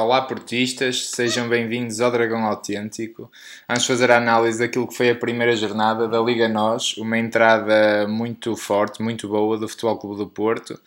Olá portistas, sejam bem-vindos ao Dragão Autêntico. Vamos fazer a análise daquilo que foi a primeira jornada da Liga Nós, uma entrada muito forte, muito boa do Futebol Clube do Porto.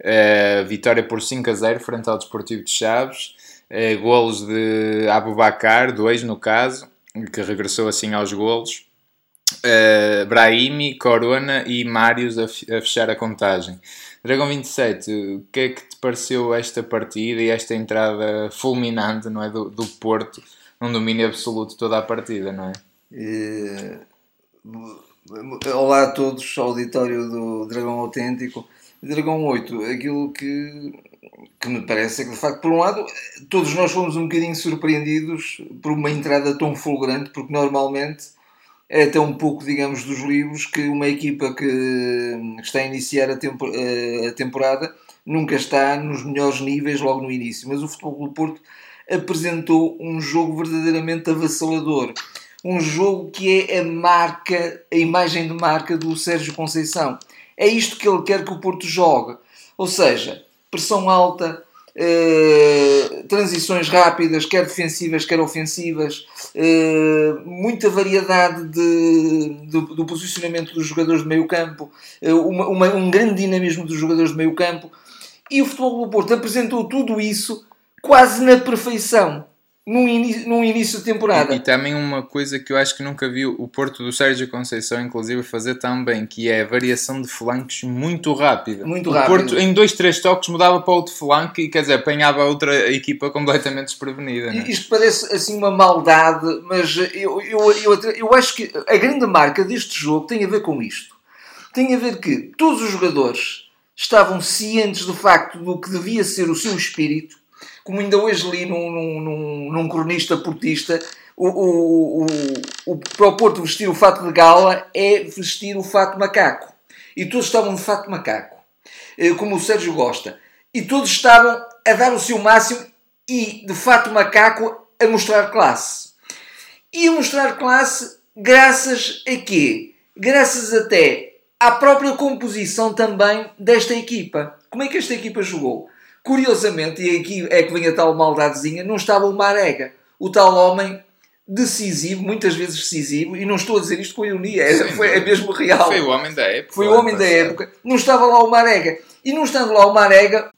Uh, vitória por 5 a 0 frente ao Desportivo de Chaves. Uh, golos de Abubacar, dois no caso, que regressou assim aos golos. Uh, Brahimi, Corona e Marius a, a fechar a contagem. Dragão 27, o que é que te pareceu esta partida e esta entrada fulminante não é, do, do Porto num domínio absoluto toda a partida, não é? E... Olá a todos, auditório do Dragão Autêntico. Dragão 8, aquilo que, que me parece é que, de facto, por um lado, todos nós fomos um bocadinho surpreendidos por uma entrada tão fulgurante, porque normalmente é até um pouco, digamos, dos livros que uma equipa que está a iniciar a, tempo, eh, a temporada nunca está nos melhores níveis logo no início. Mas o Futebol do Porto apresentou um jogo verdadeiramente avassalador. Um jogo que é a marca, a imagem de marca do Sérgio Conceição. É isto que ele quer que o Porto jogue. Ou seja, pressão alta, Uh, transições rápidas, quer defensivas, quer ofensivas, uh, muita variedade de, de, do posicionamento dos jogadores de meio campo, uh, uma, uma, um grande dinamismo dos jogadores de meio campo. E o Futebol do Porto apresentou tudo isso quase na perfeição num início, num início de temporada. E, e, também uma coisa que eu acho que nunca vi o Porto do Sérgio Conceição, inclusive, fazer tão bem, que é a variação de flancos muito rápida. Muito o rápido. Porto, em dois, três toques, mudava para outro flanco e, quer dizer, apanhava outra equipa completamente desprevenida. É? Isto parece assim uma maldade, mas eu, eu, eu, eu acho que a grande marca deste jogo tem a ver com isto. Tem a ver que todos os jogadores estavam cientes do facto do que devia ser o seu espírito como ainda hoje li num, num, num cronista portista, o, o, o, o, para o Porto vestir o fato de gala é vestir o fato macaco. E todos estavam de fato macaco, eh, como o Sérgio gosta. E todos estavam a dar o seu máximo e, de fato macaco, a mostrar classe. E a mostrar classe graças a quê? Graças até à própria composição também desta equipa. Como é que esta equipa jogou? Curiosamente, e aqui é que vem a tal maldadezinha, não estava o Marega, o tal homem decisivo, muitas vezes decisivo, e não estou a dizer isto com ironia, é, foi, é mesmo real. Foi o homem da época. Foi o homem da época. Não estava lá o Marega. E não estando lá o Marega,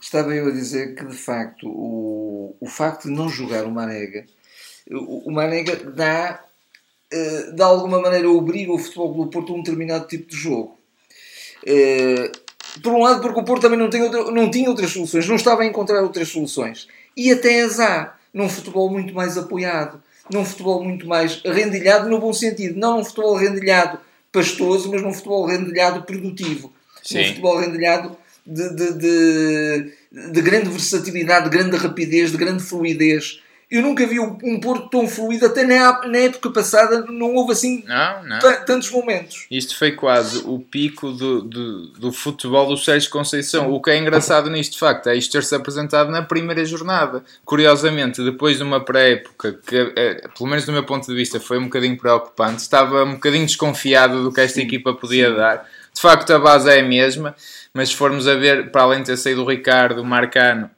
estava eu a dizer que de facto o, o facto de não jogar o Marega, o, o Marega dá, uh, de alguma maneira, obriga o futebol do Porto a um determinado tipo de jogo. Por um lado, porque o Porto também não, tem outra, não tinha outras soluções, não estava a encontrar outras soluções. E até azar, num futebol muito mais apoiado, num futebol muito mais rendilhado no bom sentido. Não num futebol rendilhado pastoso, mas num futebol rendilhado produtivo. Sim. Num futebol rendilhado de, de, de, de grande versatilidade, de grande rapidez, de grande fluidez. Eu nunca vi um Porto tão fluido, até na, na época passada não houve assim não, não. tantos momentos. Isto foi quase o pico do, do, do, futebol do Sérgio Conceição. O que é engraçado nisto, de facto, é isto ter-se apresentado na primeira jornada. Curiosamente, depois de uma pré-época que, é, pelo menos do meu ponto de vista, foi um bocadinho preocupante, estava um bocadinho desconfiado do que esta equipa podia Sim. dar. De facto, a base é a mesma, mas se formos a ver, para além de ter saído o Ricardo, o Marcano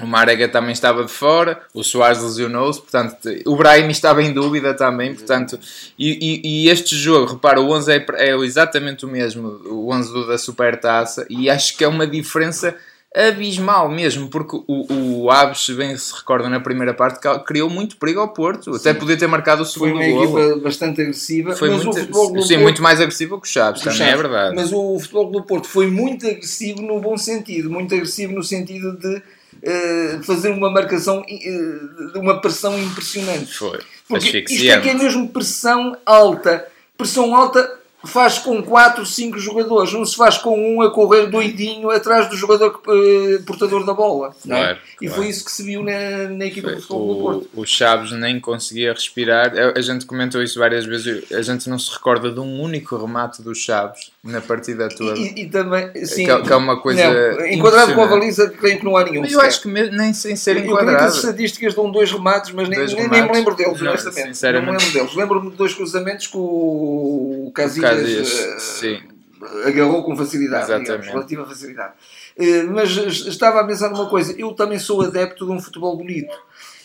o Marega também estava de fora, o Soares lesionou-se, portanto, o Brahim estava em dúvida também, portanto, e, e, e este jogo, repara, o 11 é, é, exatamente o mesmo, o 11 da Supertaça, e acho que é uma diferença abismal mesmo, porque o, o Aves, se bem se recorda na primeira parte, criou muito perigo ao Porto, sim. até podia ter marcado o segundo gol. Foi uma golo. equipa bastante agressiva, foi mas muito, o futebol do Sim, Porto, muito mais agressivo que o Chaves, também é Chaves, é verdade. Mas o futebol do Porto foi muito agressivo no bom sentido, muito agressivo no sentido de uh, fazer uma marcação, uh, uma pressão impressionante. Foi. Porque isto é que é mesmo pressão alta. Pressão alta faz com 4, 5 jogadores, não se faz com um a correr doidinho atrás do jogador uh, portador da bola. Não é? claro, E foi isso que se viu na, na equipa do futebol do Porto. O Chaves nem conseguia respirar. A, gente comentou isso várias vezes. A gente não se recorda de um único remate do Chaves na partida toda. E, e também, sim, que, que, é uma coisa. Não, enquadrado com a baliza, creio que não há nenhum. Eu acho que mesmo, nem sem ser enquadrado. Eu creio que as estatísticas dão dois remates, mas nem, nem, nem, me lembro deles, não, honestamente. Não me lembro deles. Lembro-me de dois cruzamentos com o Casillas, uh, agarrou com facilidade, digamos, relativa facilidade. mas estava a pensar numa coisa, eu também sou adepto de um futebol bonito.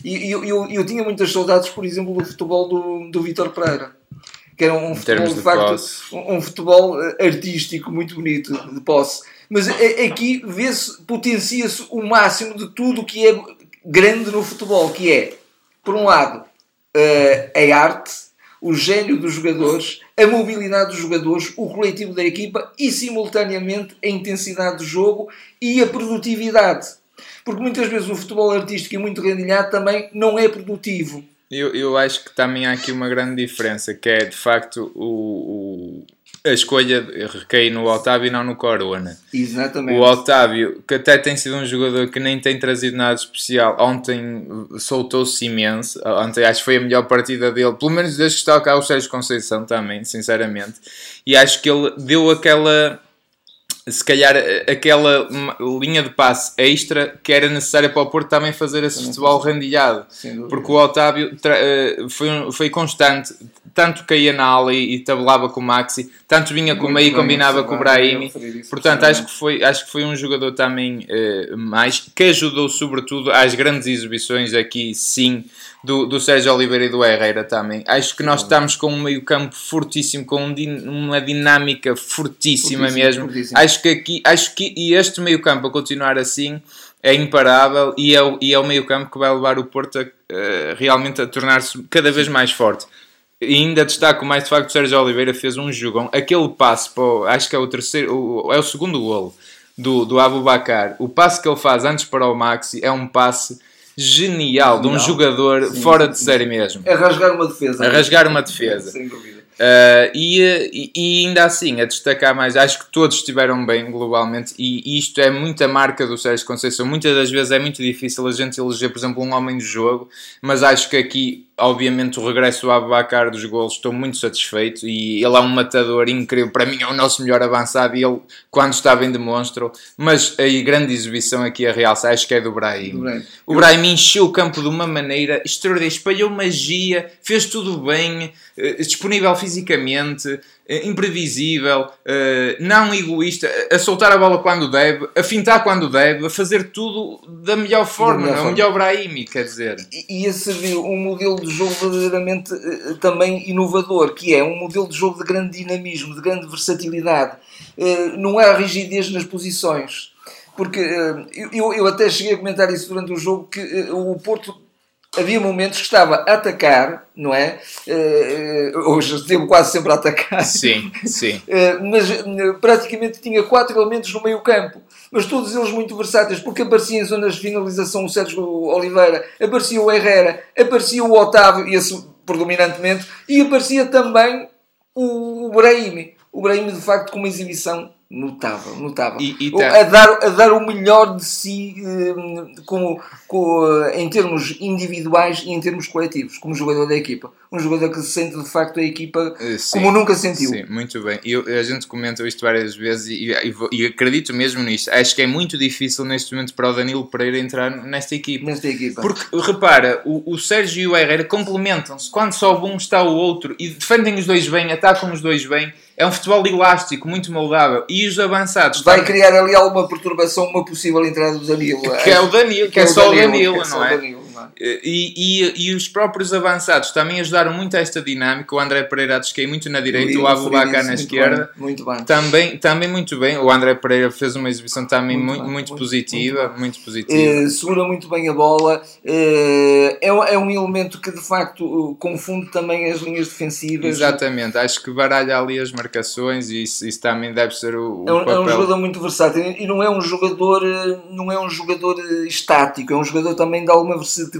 E eu, eu, eu tinha muitas saudades, por exemplo, do futebol do, do Vitor Pereira que era um futebol de, de facto um, um, futebol artístico muito bonito de posse mas aqui vê-se potencia-se o máximo de tudo o que é grande no futebol que é por um lado a arte o gênio dos jogadores a mobilidade dos jogadores, o coletivo da equipa e, simultaneamente, a intensidade do jogo e a produtividade. Porque muitas vezes o futebol artístico e muito rendilhado também não é produtivo. Eu, eu acho que também há aqui uma grande diferença, que é de facto o, o a escolha recai no Otávio e não no Corona. Exatamente. O Otávio, que até tem sido um jogador que nem tem trazido nada especial, ontem soltou-se imenso. Ontem acho que foi a melhor partida dele, pelo menos desde que está cá o Sérgio Conceição também, sinceramente. E acho que ele deu aquela se calhar aquela linha de passe extra que era necessária para o Porto também fazer esse futebol rendilhado. Porque o Otávio eh, foi, foi constante, tanto caía na ala e, e tabelava com o Maxi, tanto vinha com o meio e combinava com o Brahimi. Portanto, acho que, foi, acho que foi um jogador também uh, mais que ajudou, sobretudo, às grandes exibições aqui, sim do, do Sérgio Oliveira e do Herrera também. Acho que nós estamos com um meio-campo fortíssimo, com um, uma dinâmica fortíssima fortíssimo, mesmo. Fortíssimo. Acho que aqui, acho que e este meio-campo a continuar assim é imparável e é o, e é o meio-campo que vai levar o Porto a, uh, realmente a tornar-se cada vez mais forte. E ainda destaco mais de facto o Sérgio Oliveira fez um jogão. Aquele passe, para acho que é o terceiro, o, é o segundo golo do, do Abu Bakar. O passe que ele faz antes para o Maxi é um passe genial, de um jogador sim, fora de série mesmo. É rasgar uma defesa. A rasgar uma defesa. Sem dúvida. Uh, e, e, ainda assim, a destacar mais, acho que todos estiveram bem globalmente, e isto é muita marca do Sérgio Conceição. Muitas das vezes é muito difícil a gente eleger, por exemplo, um homem de jogo, mas acho que aqui obviamente o regresso do Abacar dos golos estou muito satisfeito e ele é um matador incrível, para mim é o nosso melhor avançado e ele quando está bem demonstra mas a grande exibição aqui a realça acho que é do Brahim. O Brahim encheu o campo de uma maneira extraordinária, espalhou magia fez tudo bem, eh, disponível fisicamente imprevisível, eh, não egoísta, a soltar a bola quando deve, a fintar quando deve, a fazer tudo da melhor forma, da melhor, é? o melhor Brahimi, quer dizer. E, a servir um modelo de jogo verdadeiramente eh, também inovador, que é um modelo de jogo de grande dinamismo, de grande versatilidade. Não há rigidez nas posições. Porque eu, eu até cheguei a comentar isso durante o jogo, que o Porto havia momentos que estava a atacar, não é? Uh, hoje esteve quase sempre a atacar. Sim, sim. Uh, mas uh, praticamente tinha quatro elementos no meio campo. Mas todos eles muito versáteis, porque aparecia em zonas de finalização o Sérgio Oliveira, aparecia o Herrera, aparecia o Otávio, esse predominantemente, e aparecia também o Brahimi. O Brahimi, de facto, com uma exibição notável, notável. E, e tá... a, dar, a dar o melhor de si um, como, como, em termos individuais e em termos coletivos, como jogador da equipa. Um jogador que se sente de facto a equipa eh, sim, como nunca sentiu. Sim, muito bem. Eu, a gente comenta isto várias vezes e, e, e, acredito mesmo nisto. Acho que é muito difícil neste momento para o Danilo Pereira entrar nesta equipa. Nesta equipa. Porque, repara, o, o Sérgio e o Herrera complementam-se. Quando só um está o outro e defendem os dois bem, atacam os dois bem é um futebol elástico, muito moldável. E os avançados. Vai também... criar ali alguma perturbação, uma possível entrada do Danilo. Que é, é o Danilo, que, que é, é só o Danilo, Danilo não é? É? E, e, e, os próprios avançados também ajudaram muito a esta dinâmica. O André Pereira desquei muito na direita, o Abubakar na esquerda. Bem, muito bem. Também, também muito bem. O André Pereira fez uma exibição também muito, muito, muito, muito positiva. Muito, positiva. Uh, segura muito bem a bola. Uh, é, é um elemento que de facto confunde também as linhas defensivas. Exatamente. Acho que baralha ali as marcações e isso, isso também deve ser o, o é, um, é um jogador muito versátil e não é um jogador, não é um jogador estático. É um jogador também de alguma versatilidade.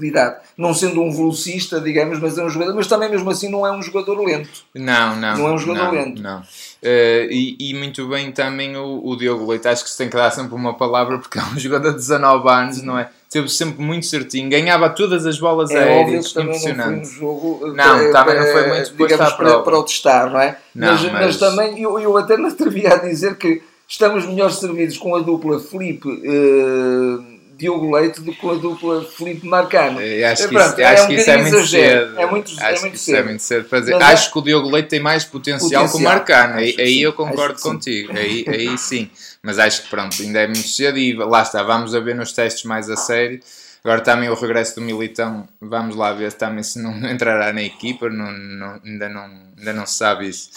Não sendo um velocista, digamos, mas é um jogador, mas também mesmo assim não é um jogador lento. Não, não. Não é um jogador não, lento. Não. Uh, e, e, muito bem também o, o, Diogo Leite, acho que se tem que dar sempre uma palavra porque é um jogador de 19 anos, não é? Teve sempre muito certinho, ganhava todas as bolas é aéreas, impressionante. Não, jogo, não para, também não foi muito digamos, para, para o testar, não é? Não, mas, mas... mas, também eu, eu até me atrevia a dizer que estamos melhor servidos com a dupla Felipe uh, Diogo Leite do que com a dupla Felipe Marcano. Eu acho que, Pronto, isso, é, um que isso é muito exagero. cedo. É muito, acho é muito que cedo. é muito cedo. Mas acho é... que o Diogo Leite tem mais potencial, potencial. que o Marcano. Aí, aí eu concordo contigo. Aí, aí sim. Mas acho que pronto, ainda é muito cedo e lá está, vamos a ver nos testes mais a sério. Agora também o regresso do Militão, vamos lá ver também se não entrará na equipa, não, não, ainda, não, ainda não se sabe isso.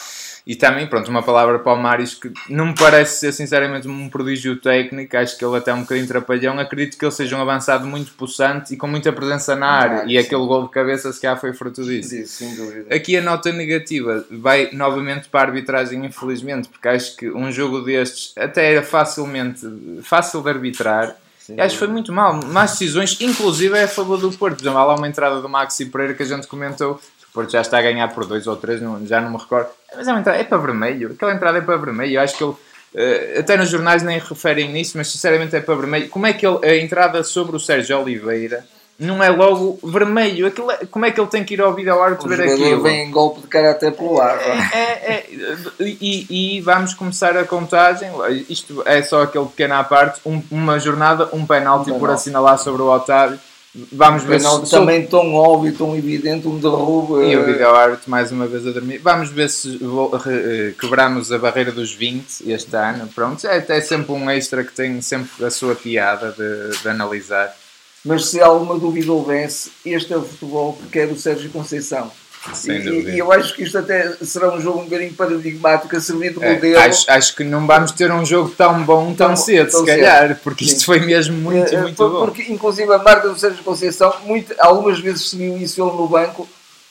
E também, pronto, uma palavra para o Marius que não me parece ser sinceramente um prodígio técnico, acho que ele até é um bocadinho trapalhão. Acredito que ele seja um avançado muito possante e com muita presença na área. Ah, e sim. aquele gol de cabeça, se calhar, foi fruto disso. Sim, sem dúvida. Aqui a nota negativa vai novamente para a arbitragem, infelizmente, porque acho que um jogo destes até era facilmente fácil de arbitrar Sim, acho que foi muito mal. Más decisões, inclusive é a favor do Porto. Por exemplo, há lá uma entrada do Maxi Pereira que a gente comentou. O Porto já está a ganhar por dois ou três, já não me recordo. Mas é uma entrada, é para vermelho. Aquela entrada é para vermelho. Eu acho que ele. Uh, até nos jornais nem referem nisso, mas sinceramente é para vermelho. Como é que ele, a entrada sobre o Sérgio Oliveira não é logo vermelho. Aquilo é, como é que ele tem que ir ao vídeo árbitro ver aquilo? vem em golpe de caráter pelo ar. É, é, é, e, e, vamos começar a contagem. Isto é só aquele pequeno à parte. Um, uma jornada, um penalti um por assinalar sobre o Otávio. Vamos ver se também tão óbvio, tão evidente, um derrubo. E o eh, vídeo árbitro mais uma vez a dormir. Vamos ver se eh, quebramos a barreira dos 20 este ano. Pronto, é, é sempre um extra que tem sempre a sua piada de, de analisar. Mas se alguma dúvida houvesse, este é o futebol que quer o Sérgio Conceição. Sem e, e, eu acho que isto até será um jogo um bocadinho paradigmático a servir de é, modelo. acho, acho que não vamos ter um jogo tão bom tão, tão cedo, tão se calhar, cedo. porque Sim. isto foi mesmo muito, é, muito porque, bom. Porque, inclusive, a marca do Sérgio Conceição, muito, algumas vezes se viu isso ele no banco.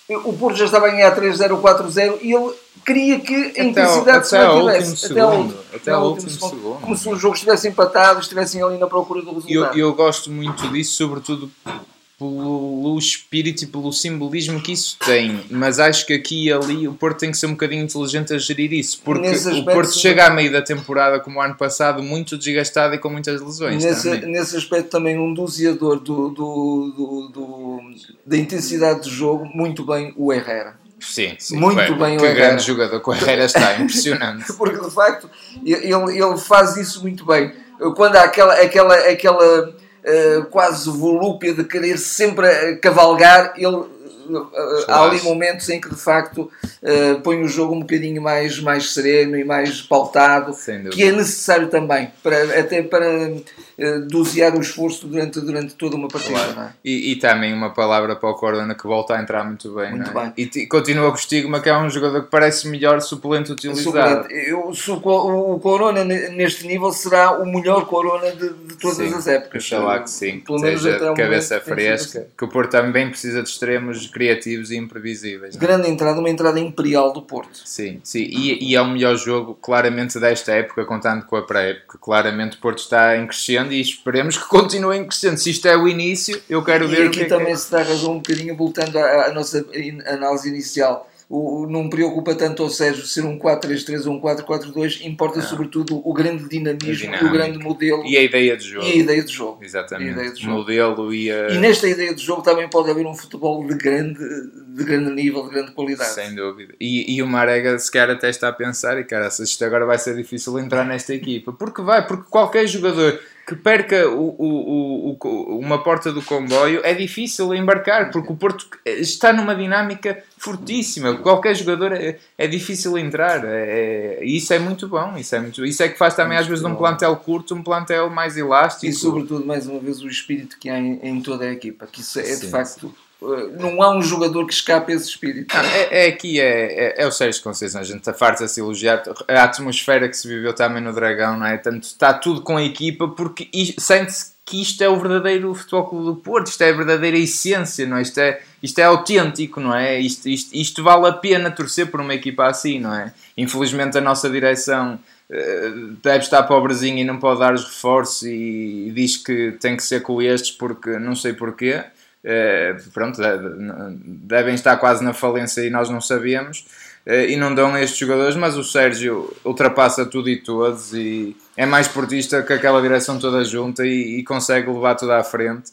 O Porto já estava a ganhar 3-0, 4-0 e ele queria que a intensidade se mantivesse. Até, ao, até ao último segundo. segundo. Como se o jogo estivesse empatado, estivessem ali na procura do resultado. Eu, eu gosto muito disso, sobretudo pelo espírito e pelo simbolismo que isso tem, mas acho que aqui e ali o Porto tem que ser um bocadinho inteligente a gerir isso, porque aspecto, o Porto chega à meio da temporada, como o ano passado, muito desgastado e com muitas lesões. Nesse, nesse aspecto, também um doseador do, do, do, do, da intensidade do jogo, muito bem o Herrera. Sim, sim. Muito bem, bem que grande jogador com a Herrera está, impressionante. porque de facto ele, ele faz isso muito bem. Quando há aquela, aquela, aquela quase volúpia de querer sempre cavalgar, ele há ali momentos em que de facto uh, põe o jogo um bocadinho mais, mais sereno e mais pautado, que é necessário também, para, até para uh, dosear o esforço durante, durante toda uma partida. Claro. É? E, e, também uma palavra para o Corona que volta a entrar muito bem. Muito é? bem. E, continua com o estigma que é um jogador que parece melhor suplente utilizado. Suplente. Eu, o, o Corona neste nível será o melhor Corona de, de todas sim. as épocas. Que sim, Pelo seja de cabeça fresca, assim. que o Porto também precisa de extremos criativos e imprevisíveis. É? Grande entrada, uma entrada imperial do Porto. Sim, sim. E, e é o melhor jogo, claramente, desta época, contando com a pré-época. Claramente o Porto está em crescendo e esperemos que continue em crescendo. Se isto é o início, eu quero e ver o que é também é. se dá razão um bocadinho, voltando à, à nossa análise inicial o, não preocupa tanto ao Sérgio ser um 4-3-3 ou um 4-4-2, importa não. sobretudo o grande dinamismo e o grande modelo. E a ideia de jogo. E a ideia de jogo. Exatamente. Ideia de jogo. Modelo e a... E nesta ideia de jogo também pode haver um futebol de grande, de grande nível, de grande qualidade. Sem dúvida. E, e o Marega se calhar até está a pensar, e cara, isto agora vai ser difícil entrar nesta equipa. Porque vai, porque qualquer jogador que perca o, o, o, uma porta do comboio é difícil embarcar, porque o Porto está numa dinâmica fortíssima. Qualquer jogador é, é difícil entrar. É, é, isso é muito bom. Isso é, muito, isso é que faz também, às vezes, de um plantel curto, um plantel mais elástico. E, sobretudo, mais uma vez, o espírito que há em, em toda a equipa, que isso é, sim, de facto. Sim não há um jogador que escape esse espírito. É, é, aqui, é, é, é, o Sérgio Conceição, a gente está farto a se elogiar. A atmosfera que se viveu também no Dragão, não é? Tanto, está tudo com a equipa, porque sente-se que isto é o verdadeiro Futebol Clube do Porto, isto é a verdadeira essência, não é? Isto é, isto é autêntico, não é? Isto, isto, isto vale a pena torcer por uma equipa assim, não é? Infelizmente a nossa direção uh, deve estar pobrezinha e não pode dar os reforços e diz que tem que ser com estes porque não sei porquê. Eh, pronto, devem estar quase na falência e nós não sabemos, eh, e não dão a estes jogadores, mas o Sérgio ultrapassa tudo e todos e é mais portista que aquela direção toda junta e, e consegue levar tudo à frente.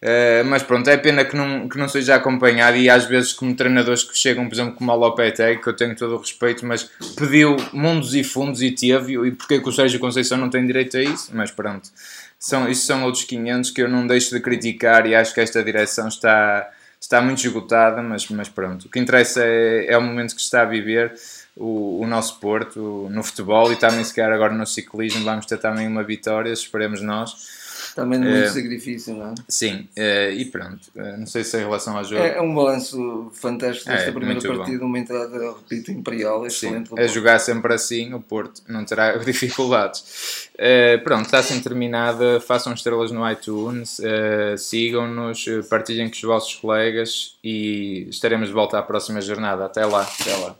Uh, mas pronto, é pena que não, que não seja acompanhado e às vezes como treinadores que chegam, por exemplo, como o Lopetegui, que eu tenho todo o respeito, mas pediu mundos e fundos e teve, e porque que o Sérgio Conceição não tem direito a isso? Mas pronto, são, isso são outros 500 que eu não deixo de criticar e acho que esta direção está, está muito esgotada, mas, mas pronto. O que interessa é, é o momento que está a viver o, o nosso Porto no futebol e também se calhar agora no ciclismo vamos ter também uma vitória, esperemos nós. Também de muito uh, sacrifício, não é? Sim, uh, e pronto. Não sei se em relação ao jogo. É, é um balanço fantástico desta é, primeira partida, bom. uma entrada, repito, imperial, excelente. A jogar sempre assim, o Porto não terá dificuldades. pronto, está assim terminada. Façam estrelas no iTunes, sigam-nos, partilhem com os vossos colegas e estaremos de volta à próxima jornada. Até lá. Até lá.